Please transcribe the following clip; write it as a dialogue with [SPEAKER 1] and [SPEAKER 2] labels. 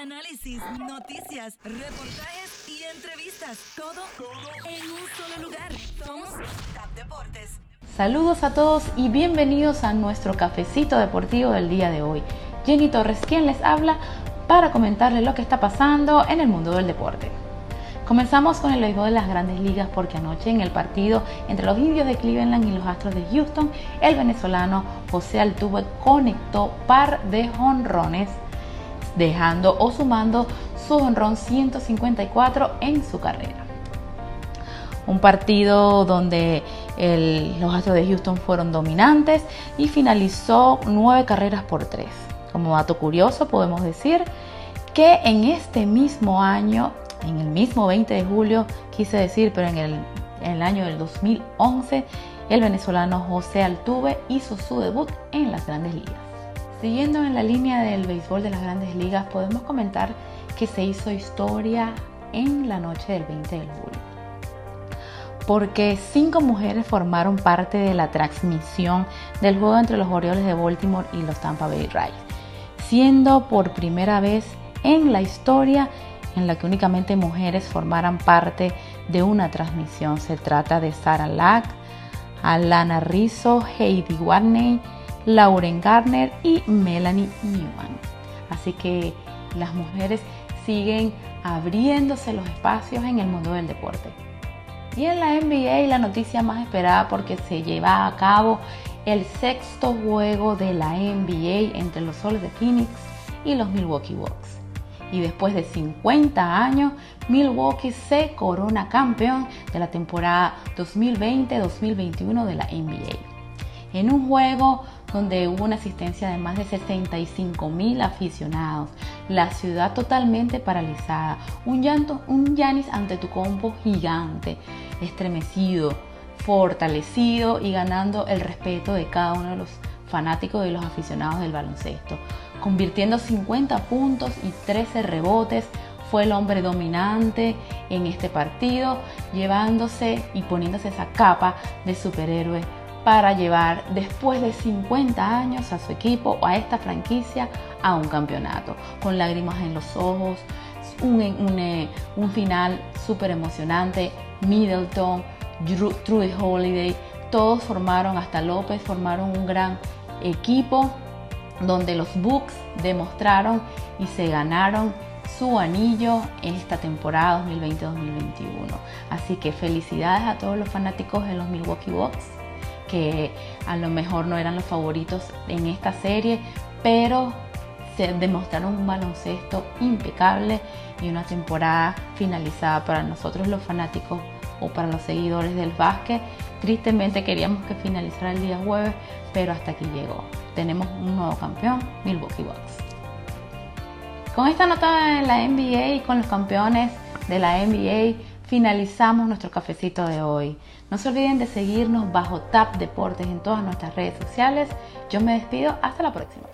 [SPEAKER 1] Análisis, noticias, reportajes y entrevistas. Todo, en un solo lugar. Somos TAP Deportes.
[SPEAKER 2] Saludos a todos y bienvenidos a nuestro cafecito deportivo del día de hoy. Jenny Torres, quien les habla para comentarles lo que está pasando en el mundo del deporte. Comenzamos con el béisbol de las grandes ligas porque anoche en el partido entre los indios de Cleveland y los astros de Houston, el venezolano José Altuve conectó par de jonrones, dejando o sumando su honrón 154 en su carrera. Un partido donde los astros de Houston fueron dominantes y finalizó nueve carreras por tres. Como dato curioso podemos decir que en este mismo año en el mismo 20 de julio, quise decir, pero en el, año del 2011, el venezolano José Altuve hizo su debut en las grandes ligas. Siguiendo en la línea del béisbol de las grandes ligas, podemos comentar que se hizo historia en la noche del 20 de julio. Porque cinco mujeres formaron parte de la transmisión del juego entre los Orioles de Baltimore y los Tampa Bay Rays, siendo por primera vez en la historia en la que únicamente mujeres formaran parte de una transmisión. Se trata de Sarah Lack, Alana Rizzo, Heidi Watney, Lauren Garner y Melanie Newman. Así que las mujeres siguen abriéndose los espacios en el mundo del deporte. Y en la NBA la noticia más esperada porque se lleva a cabo el sexto juego de la NBA entre los Soles de Phoenix y los Milwaukee Bucks y después de 50 años, Milwaukee se corona campeón de la temporada 2020-2021 de la NBA. En un juego donde hubo una asistencia de más de 65 mil aficionados, la ciudad totalmente paralizada, un llanto, un Yanis ante tu compo gigante, estremecido, fortalecido y ganando el respeto de cada uno de los fanáticos y los aficionados del baloncesto convirtiendo 50 puntos y 13 rebotes. Fue el hombre dominante en este partido, llevándose y poniéndose esa capa de superhéroe para llevar después de 50 años a su equipo o a esta franquicia a un campeonato, con lágrimas en los ojos, un, eh, un final súper emocionante, Middleton, Trudy Holiday, todos formaron, hasta López formaron un gran equipo donde los Bucks demostraron y se ganaron su anillo en esta temporada 2020-2021. Así que felicidades a todos los fanáticos de los Milwaukee Bucks, que a lo mejor no eran los favoritos en esta serie, pero se demostraron un baloncesto impecable y una temporada finalizada para nosotros los fanáticos o para los seguidores del básquet. Tristemente queríamos que finalizara el día jueves, pero hasta aquí llegó. Tenemos un nuevo campeón, Milwaukee Bucks. Con esta nota en la NBA y con los campeones de la NBA finalizamos nuestro cafecito de hoy. No se olviden de seguirnos bajo TAP Deportes en todas nuestras redes sociales. Yo me despido, hasta la próxima.